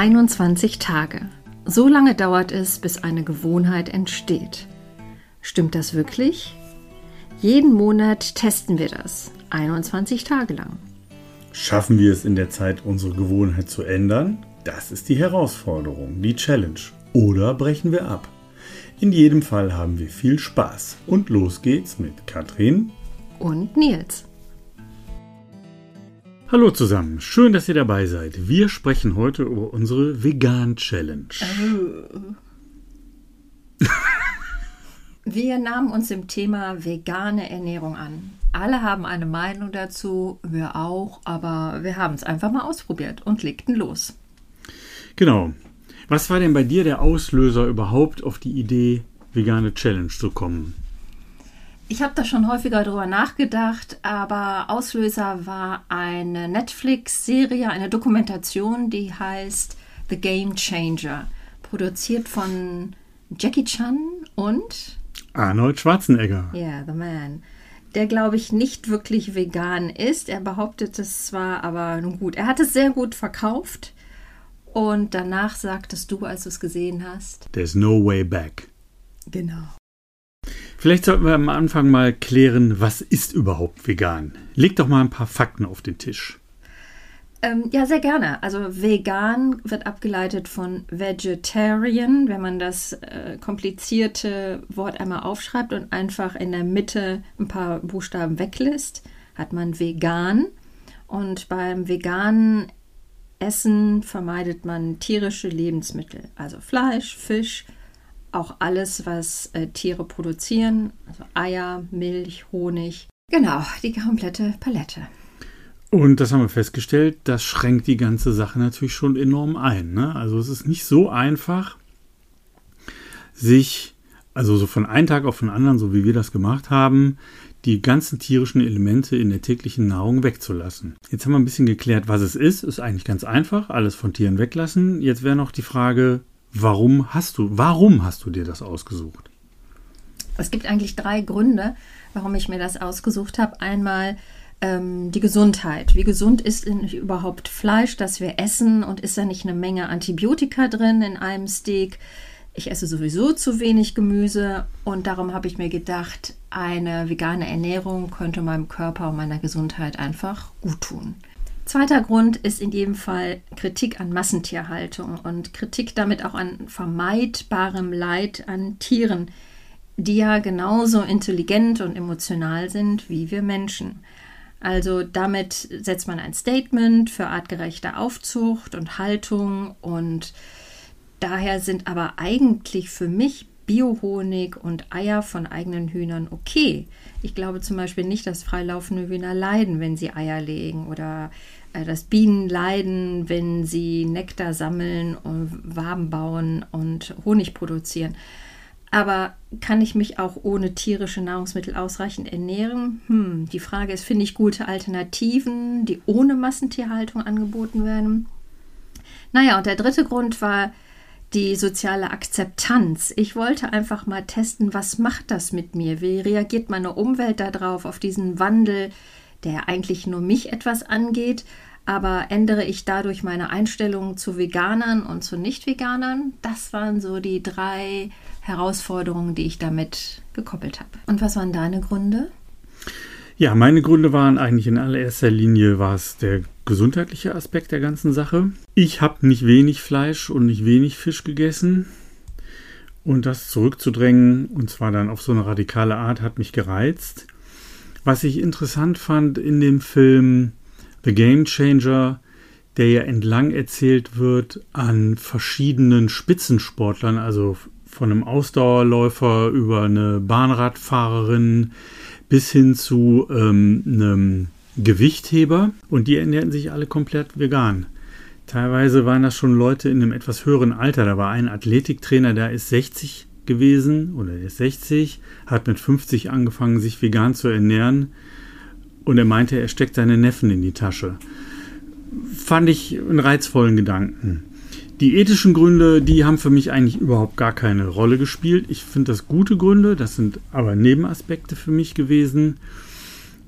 21 Tage. So lange dauert es, bis eine Gewohnheit entsteht. Stimmt das wirklich? Jeden Monat testen wir das, 21 Tage lang. Schaffen wir es in der Zeit, unsere Gewohnheit zu ändern? Das ist die Herausforderung, die Challenge. Oder brechen wir ab? In jedem Fall haben wir viel Spaß. Und los geht's mit Katrin und Nils. Hallo zusammen, schön, dass ihr dabei seid. Wir sprechen heute über unsere Vegan Challenge. Oh. Wir nahmen uns dem Thema vegane Ernährung an. Alle haben eine Meinung dazu, wir auch, aber wir haben es einfach mal ausprobiert und legten los. Genau. Was war denn bei dir der Auslöser überhaupt auf die Idee, vegane Challenge zu kommen? Ich habe da schon häufiger drüber nachgedacht, aber Auslöser war eine Netflix-Serie, eine Dokumentation, die heißt The Game Changer, produziert von Jackie Chan und Arnold Schwarzenegger. Ja, yeah, The Man. Der, glaube ich, nicht wirklich vegan ist. Er behauptet es zwar, aber nun gut. Er hat es sehr gut verkauft. Und danach sagtest du, als du es gesehen hast. There's no way back. Genau. Vielleicht sollten wir am Anfang mal klären, was ist überhaupt vegan? Leg doch mal ein paar Fakten auf den Tisch. Ähm, ja, sehr gerne. Also vegan wird abgeleitet von vegetarian, wenn man das äh, komplizierte Wort einmal aufschreibt und einfach in der Mitte ein paar Buchstaben weglässt, hat man vegan. Und beim veganen Essen vermeidet man tierische Lebensmittel, also Fleisch, Fisch, auch alles, was äh, Tiere produzieren, also Eier, Milch, Honig. Genau, die komplette Palette. Und das haben wir festgestellt, das schränkt die ganze Sache natürlich schon enorm ein. Ne? Also es ist nicht so einfach, sich, also so von einem Tag auf den anderen, so wie wir das gemacht haben, die ganzen tierischen Elemente in der täglichen Nahrung wegzulassen. Jetzt haben wir ein bisschen geklärt, was es ist. Ist eigentlich ganz einfach, alles von Tieren weglassen. Jetzt wäre noch die Frage, Warum hast du, warum hast du dir das ausgesucht? Es gibt eigentlich drei Gründe, warum ich mir das ausgesucht habe. Einmal ähm, die Gesundheit. Wie gesund ist überhaupt Fleisch, das wir essen? Und ist da nicht eine Menge Antibiotika drin in einem Steak? Ich esse sowieso zu wenig Gemüse und darum habe ich mir gedacht, eine vegane Ernährung könnte meinem Körper und meiner Gesundheit einfach gut tun. Zweiter Grund ist in jedem Fall Kritik an Massentierhaltung und Kritik damit auch an vermeidbarem Leid an Tieren, die ja genauso intelligent und emotional sind wie wir Menschen. Also damit setzt man ein Statement für artgerechte Aufzucht und Haltung und daher sind aber eigentlich für mich Biohonig und Eier von eigenen Hühnern okay. Ich glaube zum Beispiel nicht, dass freilaufende Hühner leiden, wenn sie Eier legen oder dass Bienen leiden, wenn sie Nektar sammeln und Waben bauen und Honig produzieren. Aber kann ich mich auch ohne tierische Nahrungsmittel ausreichend ernähren? Hm, die Frage ist, finde ich gute Alternativen, die ohne Massentierhaltung angeboten werden? Naja, und der dritte Grund war die soziale Akzeptanz. Ich wollte einfach mal testen, was macht das mit mir? Wie reagiert meine Umwelt darauf, auf diesen Wandel? Der eigentlich nur mich etwas angeht, aber ändere ich dadurch meine Einstellung zu Veganern und zu Nicht-Veganern? Das waren so die drei Herausforderungen, die ich damit gekoppelt habe. Und was waren deine Gründe? Ja, meine Gründe waren eigentlich in allererster Linie war es der gesundheitliche Aspekt der ganzen Sache. Ich habe nicht wenig Fleisch und nicht wenig Fisch gegessen. Und das zurückzudrängen, und zwar dann auf so eine radikale Art, hat mich gereizt. Was ich interessant fand in dem Film The Game Changer, der ja entlang erzählt wird an verschiedenen Spitzensportlern, also von einem Ausdauerläufer über eine Bahnradfahrerin bis hin zu ähm, einem Gewichtheber und die ernährten sich alle komplett vegan. Teilweise waren das schon Leute in einem etwas höheren Alter. Da war ein Athletiktrainer, der ist 60 gewesen oder er ist 60, hat mit 50 angefangen, sich vegan zu ernähren und er meinte, er steckt seine Neffen in die Tasche. Fand ich einen reizvollen Gedanken. Die ethischen Gründe, die haben für mich eigentlich überhaupt gar keine Rolle gespielt. Ich finde das gute Gründe, das sind aber Nebenaspekte für mich gewesen.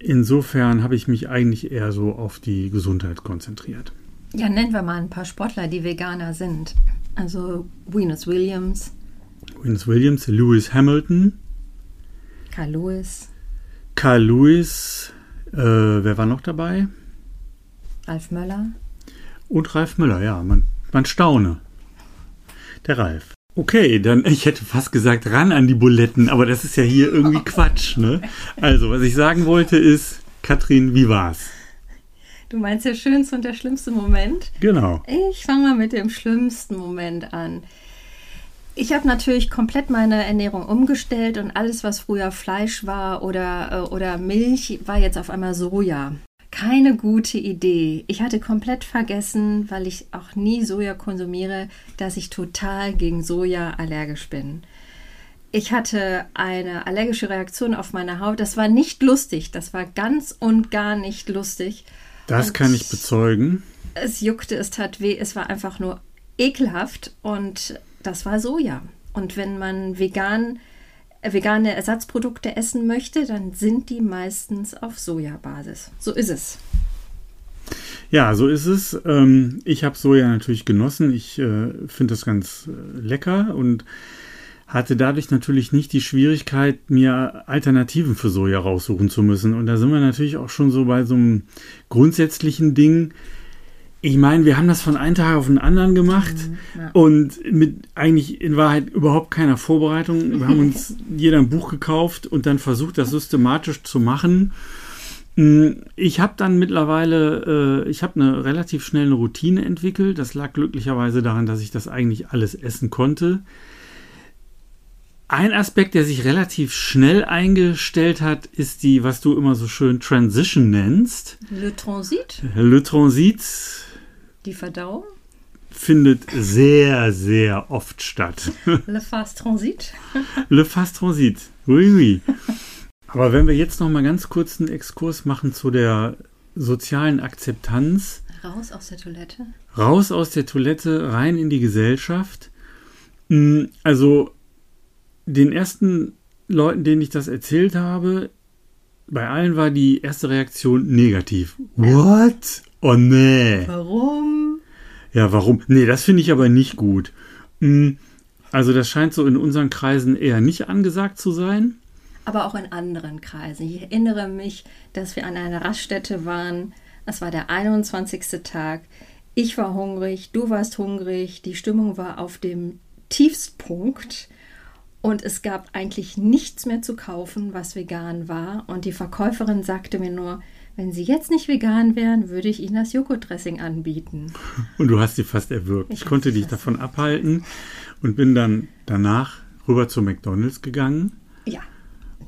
Insofern habe ich mich eigentlich eher so auf die Gesundheit konzentriert. Ja, nennen wir mal ein paar Sportler, die Veganer sind. Also Venus Williams. Venus Williams, Lewis Hamilton. Carl Lewis. Carl Lewis. Äh, wer war noch dabei? Ralf Möller. Und Ralf Müller, ja. Man, man staune. Der Ralf. Okay, dann, ich hätte fast gesagt, ran an die Buletten, aber das ist ja hier irgendwie Quatsch, ne? Also, was ich sagen wollte ist, Katrin, wie war's? Du meinst der schönste und der schlimmste Moment? Genau. Ich fange mal mit dem schlimmsten Moment an. Ich habe natürlich komplett meine Ernährung umgestellt und alles, was früher Fleisch war oder, äh, oder Milch, war jetzt auf einmal Soja keine gute Idee. Ich hatte komplett vergessen, weil ich auch nie Soja konsumiere, dass ich total gegen Soja allergisch bin. Ich hatte eine allergische Reaktion auf meine Haut. Das war nicht lustig. Das war ganz und gar nicht lustig. Das und kann ich bezeugen. Es juckte, es tat weh. Es war einfach nur ekelhaft. Und das war Soja. Und wenn man vegan vegane Ersatzprodukte essen möchte, dann sind die meistens auf Sojabasis. So ist es. Ja, so ist es. Ähm, ich habe Soja natürlich genossen. Ich äh, finde das ganz äh, lecker und hatte dadurch natürlich nicht die Schwierigkeit, mir Alternativen für Soja raussuchen zu müssen. Und da sind wir natürlich auch schon so bei so einem grundsätzlichen Ding. Ich meine, wir haben das von einem Tag auf den anderen gemacht mhm, ja. und mit eigentlich in Wahrheit überhaupt keiner Vorbereitung. Wir haben uns jeder ein Buch gekauft und dann versucht, das systematisch zu machen. Mm, ich habe dann mittlerweile, äh, ich habe eine relativ schnelle Routine entwickelt. Das lag glücklicherweise daran, dass ich das eigentlich alles essen konnte. Ein Aspekt, der sich relativ schnell eingestellt hat, ist die, was du immer so schön Transition nennst. Le Transit. Le Transit die Verdauung? Findet sehr, sehr oft statt. Le Fast Transit. Le Fast Transit. Oui, oui. Aber wenn wir jetzt noch mal ganz kurz einen Exkurs machen zu der sozialen Akzeptanz. Raus aus der Toilette. Raus aus der Toilette, rein in die Gesellschaft. Hm, also den ersten Leuten, denen ich das erzählt habe, bei allen war die erste Reaktion negativ. What? Oh nee. Warum? Ja, warum? Nee, das finde ich aber nicht gut. Hm, also das scheint so in unseren Kreisen eher nicht angesagt zu sein. Aber auch in anderen Kreisen. Ich erinnere mich, dass wir an einer Raststätte waren. Es war der 21. Tag. Ich war hungrig, du warst hungrig, die Stimmung war auf dem Tiefstpunkt und es gab eigentlich nichts mehr zu kaufen, was vegan war. Und die Verkäuferin sagte mir nur, wenn Sie jetzt nicht vegan wären, würde ich Ihnen das Joghurtdressing anbieten. Und du hast sie fast erwürgt. Ich, ich konnte dich davon abhalten und bin dann danach rüber zu McDonalds gegangen. Ja.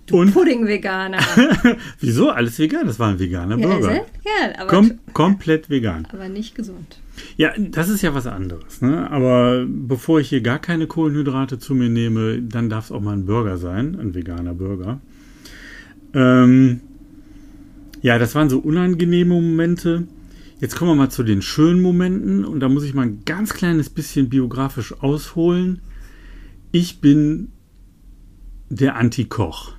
Du und Pudding-Veganer. Wieso? Alles vegan. Das war ein veganer Burger. Ja, aber Kom komplett vegan. Aber nicht gesund. Ja, das ist ja was anderes. Ne? Aber bevor ich hier gar keine Kohlenhydrate zu mir nehme, dann darf es auch mal ein Burger sein, ein veganer Burger. Ähm, ja, das waren so unangenehme Momente. Jetzt kommen wir mal zu den schönen Momenten und da muss ich mal ein ganz kleines bisschen biografisch ausholen. Ich bin der Antikoch.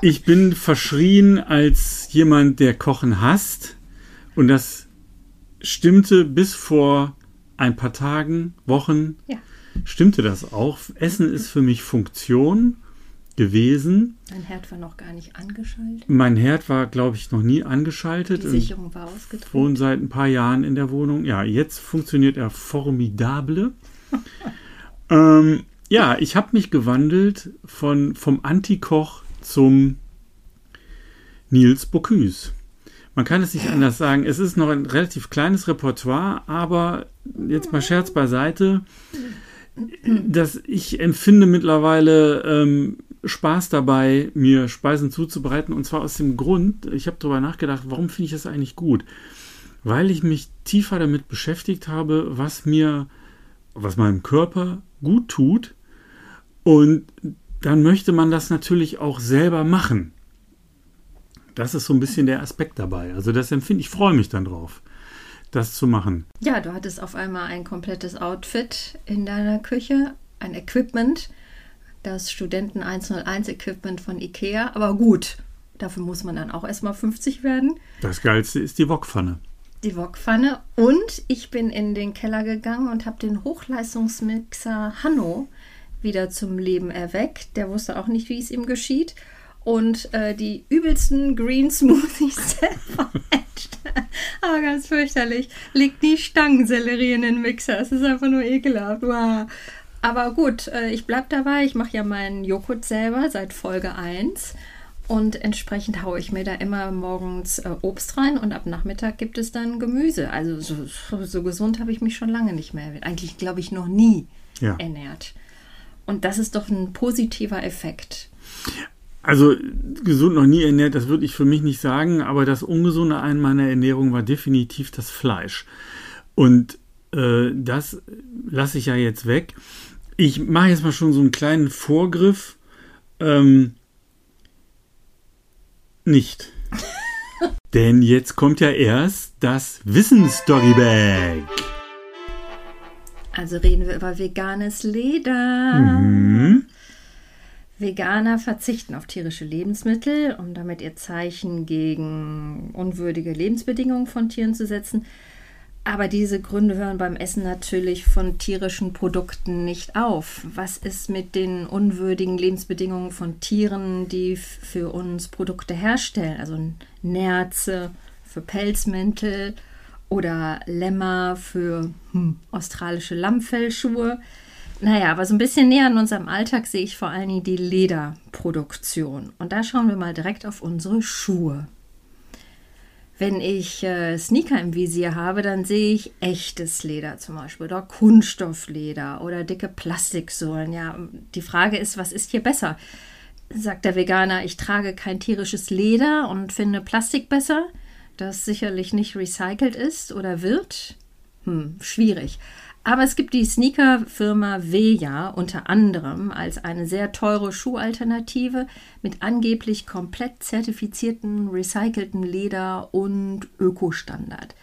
Ich bin verschrien als jemand, der Kochen hasst und das stimmte bis vor ein paar Tagen, Wochen. Ja. Stimmte das auch? Essen ist für mich Funktion gewesen. Dein Herd war noch gar nicht angeschaltet? Mein Herd war, glaube ich, noch nie angeschaltet. Die Sicherung war ausgedrückt. Ich wohne seit ein paar Jahren in der Wohnung. Ja, jetzt funktioniert er formidable. ähm, ja, ich habe mich gewandelt von, vom Antikoch zum Nils Bocuse. Man kann es nicht anders sagen. Es ist noch ein relativ kleines Repertoire, aber jetzt mal Scherz beiseite. dass ich empfinde mittlerweile ähm, Spaß dabei, mir Speisen zuzubereiten. Und zwar aus dem Grund, ich habe darüber nachgedacht, warum finde ich das eigentlich gut? Weil ich mich tiefer damit beschäftigt habe, was mir, was meinem Körper gut tut. Und dann möchte man das natürlich auch selber machen. Das ist so ein bisschen der Aspekt dabei. Also das empfinde ich, freue mich dann drauf, das zu machen. Ja, du hattest auf einmal ein komplettes Outfit in deiner Küche, ein Equipment, das Studenten 101 Equipment von Ikea. Aber gut, dafür muss man dann auch erstmal 50 werden. Das Geilste ist die Wokpfanne. die Wokpfanne und ich bin in den Keller gegangen und habe den Hochleistungsmixer Hanno wieder zum Leben erweckt. Der wusste auch nicht, wie es ihm geschieht. Und äh, die übelsten Green Smoothies selber Aber ganz fürchterlich. Legt die Stangensellerie in den Mixer. Es ist einfach nur ekelhaft. Wow. Aber gut, äh, ich bleibe dabei. Ich mache ja meinen Joghurt selber seit Folge 1. Und entsprechend haue ich mir da immer morgens äh, Obst rein und ab Nachmittag gibt es dann Gemüse. Also so, so gesund habe ich mich schon lange nicht mehr, eigentlich glaube ich noch nie ja. ernährt. Und das ist doch ein positiver Effekt. Also gesund noch nie ernährt, das würde ich für mich nicht sagen, aber das Ungesunde an meiner Ernährung war definitiv das Fleisch. Und äh, das lasse ich ja jetzt weg. Ich mache jetzt mal schon so einen kleinen Vorgriff. Ähm, nicht. Denn jetzt kommt ja erst das Wissensdoggy-Bag. Also reden wir über veganes Leder. Mhm. Veganer verzichten auf tierische Lebensmittel, um damit ihr Zeichen gegen unwürdige Lebensbedingungen von Tieren zu setzen. Aber diese Gründe hören beim Essen natürlich von tierischen Produkten nicht auf. Was ist mit den unwürdigen Lebensbedingungen von Tieren, die für uns Produkte herstellen? Also Nerze für Pelzmäntel oder Lämmer für hm, australische Lammfellschuhe. Naja, aber so ein bisschen näher an unserem Alltag sehe ich vor allen Dingen die Lederproduktion. Und da schauen wir mal direkt auf unsere Schuhe. Wenn ich äh, Sneaker im Visier habe, dann sehe ich echtes Leder zum Beispiel oder Kunststoffleder oder dicke Plastiksohlen. Ja, die Frage ist, was ist hier besser? Sagt der Veganer, ich trage kein tierisches Leder und finde Plastik besser, das sicherlich nicht recycelt ist oder wird? Hm, schwierig. Aber es gibt die Sneaker-Firma Veja unter anderem als eine sehr teure Schuhalternative mit angeblich komplett zertifizierten, recycelten Leder und Ökostandard.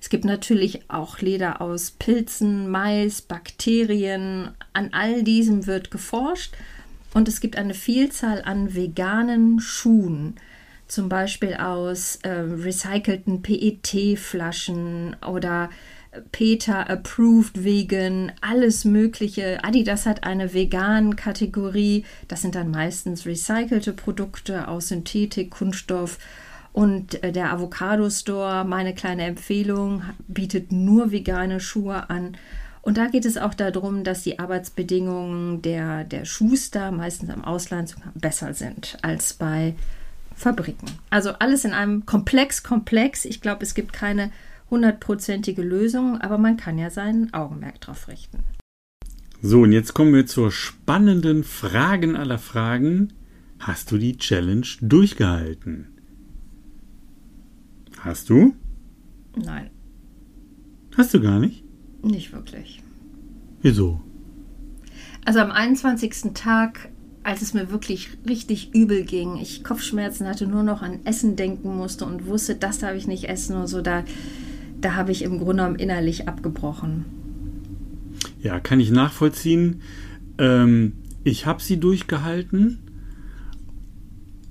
Es gibt natürlich auch Leder aus Pilzen, Mais, Bakterien. An all diesem wird geforscht und es gibt eine Vielzahl an veganen Schuhen zum Beispiel aus äh, recycelten PET-Flaschen oder Peter Approved Vegan, alles Mögliche. Adidas hat eine vegan Kategorie. Das sind dann meistens recycelte Produkte aus Synthetik, Kunststoff. Und äh, der Avocado Store, meine kleine Empfehlung, bietet nur vegane Schuhe an. Und da geht es auch darum, dass die Arbeitsbedingungen der, der Schuster, meistens am Ausland, besser sind als bei Fabriken. Also alles in einem Komplex, komplex. Ich glaube, es gibt keine hundertprozentige Lösung, aber man kann ja sein Augenmerk drauf richten. So, und jetzt kommen wir zur spannenden Fragen aller Fragen. Hast du die Challenge durchgehalten? Hast du? Nein. Hast du gar nicht? Nicht wirklich. Wieso? Also am 21. Tag, als es mir wirklich richtig übel ging, ich Kopfschmerzen hatte, nur noch an Essen denken musste und wusste, das darf ich nicht essen und so, da da habe ich im Grunde genommen innerlich abgebrochen. Ja, kann ich nachvollziehen. Ähm, ich habe sie durchgehalten,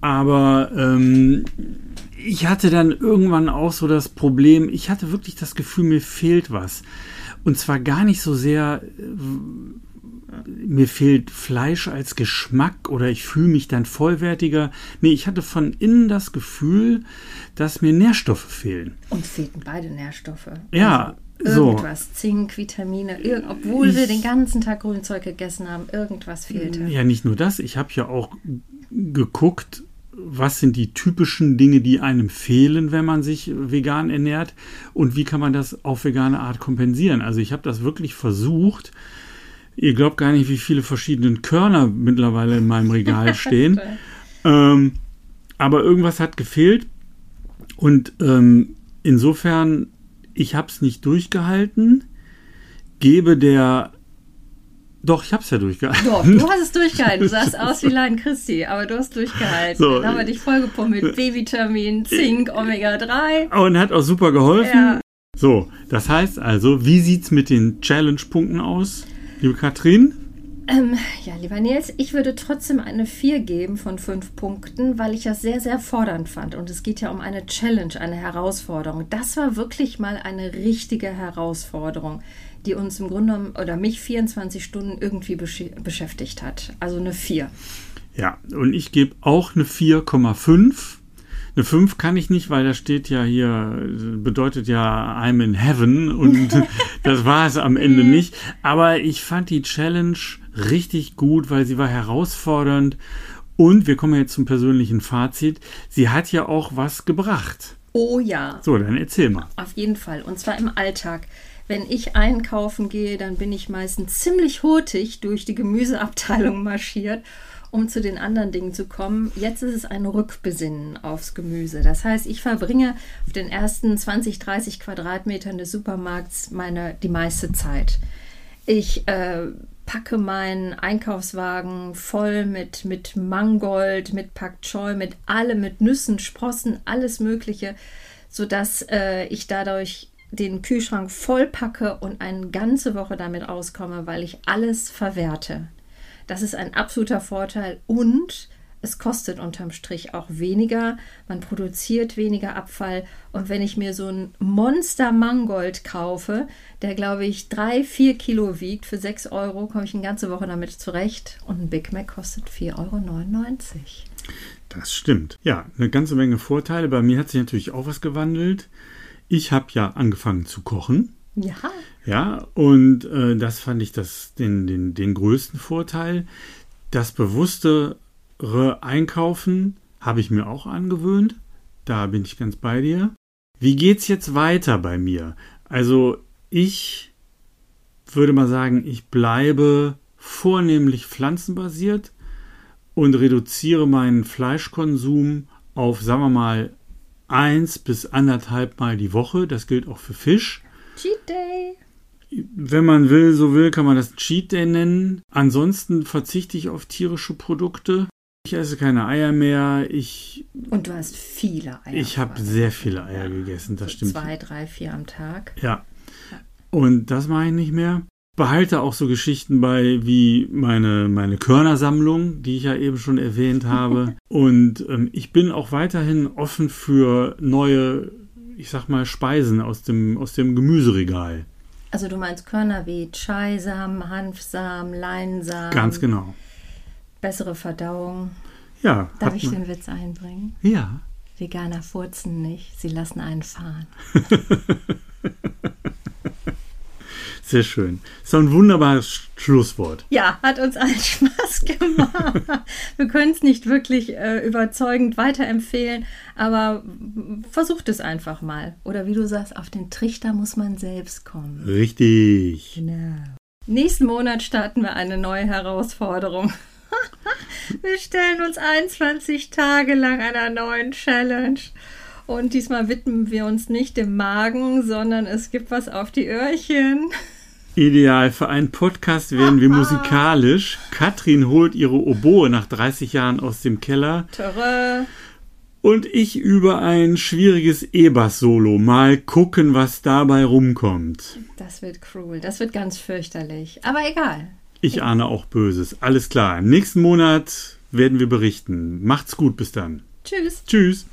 aber ähm, ich hatte dann irgendwann auch so das Problem, ich hatte wirklich das Gefühl, mir fehlt was. Und zwar gar nicht so sehr, äh, mir fehlt Fleisch als Geschmack oder ich fühle mich dann vollwertiger. Nee, ich hatte von innen das Gefühl, dass mir Nährstoffe fehlen. Uns fehlten beide Nährstoffe. Ja, also irgendwas, so. Zink, Vitamine, obwohl ich, wir den ganzen Tag Grünzeug gegessen haben, irgendwas fehlte. Ja, nicht nur das. Ich habe ja auch geguckt, was sind die typischen Dinge, die einem fehlen, wenn man sich vegan ernährt und wie kann man das auf vegane Art kompensieren. Also ich habe das wirklich versucht. Ihr glaubt gar nicht, wie viele verschiedene Körner mittlerweile in meinem Regal stehen. ähm, aber irgendwas hat gefehlt und ähm, insofern, ich habe es nicht durchgehalten, gebe der doch, ich habe es ja durchgehalten. Doch, du hast es durchgehalten. Du sahst aus wie Lein Christi, aber du hast durchgehalten. So, Dann haben wir dich vollgepumpt mit B-Vitamin, Zink, Omega-3. Und hat auch super geholfen. Ja. So, das heißt also, wie sieht es mit den Challenge-Punkten aus, liebe Katrin? Ähm, ja, lieber Nils, ich würde trotzdem eine 4 geben von 5 Punkten, weil ich das sehr, sehr fordernd fand. Und es geht ja um eine Challenge, eine Herausforderung. Das war wirklich mal eine richtige Herausforderung, die uns im Grunde genommen oder mich 24 Stunden irgendwie besch beschäftigt hat. Also eine 4. Ja, und ich gebe auch eine 4,5. Eine 5 kann ich nicht, weil da steht ja hier, bedeutet ja I'm in heaven und das war es am Ende nicht. Aber ich fand die Challenge richtig gut, weil sie war herausfordernd und wir kommen jetzt zum persönlichen Fazit. Sie hat ja auch was gebracht. Oh ja. So, dann erzähl mal. Auf jeden Fall. Und zwar im Alltag. Wenn ich einkaufen gehe, dann bin ich meistens ziemlich hurtig durch die Gemüseabteilung marschiert um zu den anderen Dingen zu kommen. Jetzt ist es ein Rückbesinnen aufs Gemüse. Das heißt, ich verbringe auf den ersten 20, 30 Quadratmetern des Supermarkts meine, die meiste Zeit. Ich äh, packe meinen Einkaufswagen voll mit, mit Mangold, mit Pak Choi, mit allem, mit Nüssen, Sprossen, alles Mögliche, sodass äh, ich dadurch den Kühlschrank voll packe und eine ganze Woche damit auskomme, weil ich alles verwerte. Das ist ein absoluter Vorteil und es kostet unterm Strich auch weniger, man produziert weniger Abfall und wenn ich mir so ein Monster Mangold kaufe, der glaube ich drei, vier Kilo wiegt, für sechs Euro komme ich eine ganze Woche damit zurecht und ein Big Mac kostet 4,99 Euro. Das stimmt. Ja, eine ganze Menge Vorteile. Bei mir hat sich natürlich auch was gewandelt. Ich habe ja angefangen zu kochen. Ja. Ja, und äh, das fand ich das, den, den, den größten Vorteil. Das bewusstere Einkaufen habe ich mir auch angewöhnt. Da bin ich ganz bei dir. Wie geht's jetzt weiter bei mir? Also ich würde mal sagen, ich bleibe vornehmlich pflanzenbasiert und reduziere meinen Fleischkonsum auf, sagen wir mal, eins bis anderthalb Mal die Woche. Das gilt auch für Fisch. Cheat Day. Wenn man will, so will, kann man das Cheat Day nennen. Ansonsten verzichte ich auf tierische Produkte. Ich esse keine Eier mehr. Ich und du hast viele Eier. Ich habe sehr viele Eier gegessen, das so stimmt. Zwei, drei, vier am Tag. Ja. Und das mache ich nicht mehr. Behalte auch so Geschichten bei wie meine, meine Körnersammlung, die ich ja eben schon erwähnt habe. und ähm, ich bin auch weiterhin offen für neue, ich sag mal, Speisen aus dem, aus dem Gemüseregal. Also du meinst Körner wie Chaisamen, Hanfsamen, Leinsamen. Ganz genau. Bessere Verdauung. Ja. Darf ich den Witz einbringen? Ja. Veganer furzen nicht, sie lassen einen fahren. Sehr schön. So ein wunderbares Schlusswort. Ja, hat uns allen Spaß gemacht. Wir können es nicht wirklich äh, überzeugend weiterempfehlen, aber versucht es einfach mal. Oder wie du sagst, auf den Trichter muss man selbst kommen. Richtig. Genau. Nächsten Monat starten wir eine neue Herausforderung. wir stellen uns 21 Tage lang einer neuen Challenge. Und diesmal widmen wir uns nicht dem Magen, sondern es gibt was auf die Öhrchen. Ideal für einen Podcast werden wir musikalisch. Katrin holt ihre Oboe nach 30 Jahren aus dem Keller. Töre. Und ich über ein schwieriges E-Bass-Solo. Mal gucken, was dabei rumkommt. Das wird cruel. Das wird ganz fürchterlich. Aber egal. Ich ahne auch Böses. Alles klar. Im nächsten Monat werden wir berichten. Macht's gut bis dann. Tschüss. Tschüss.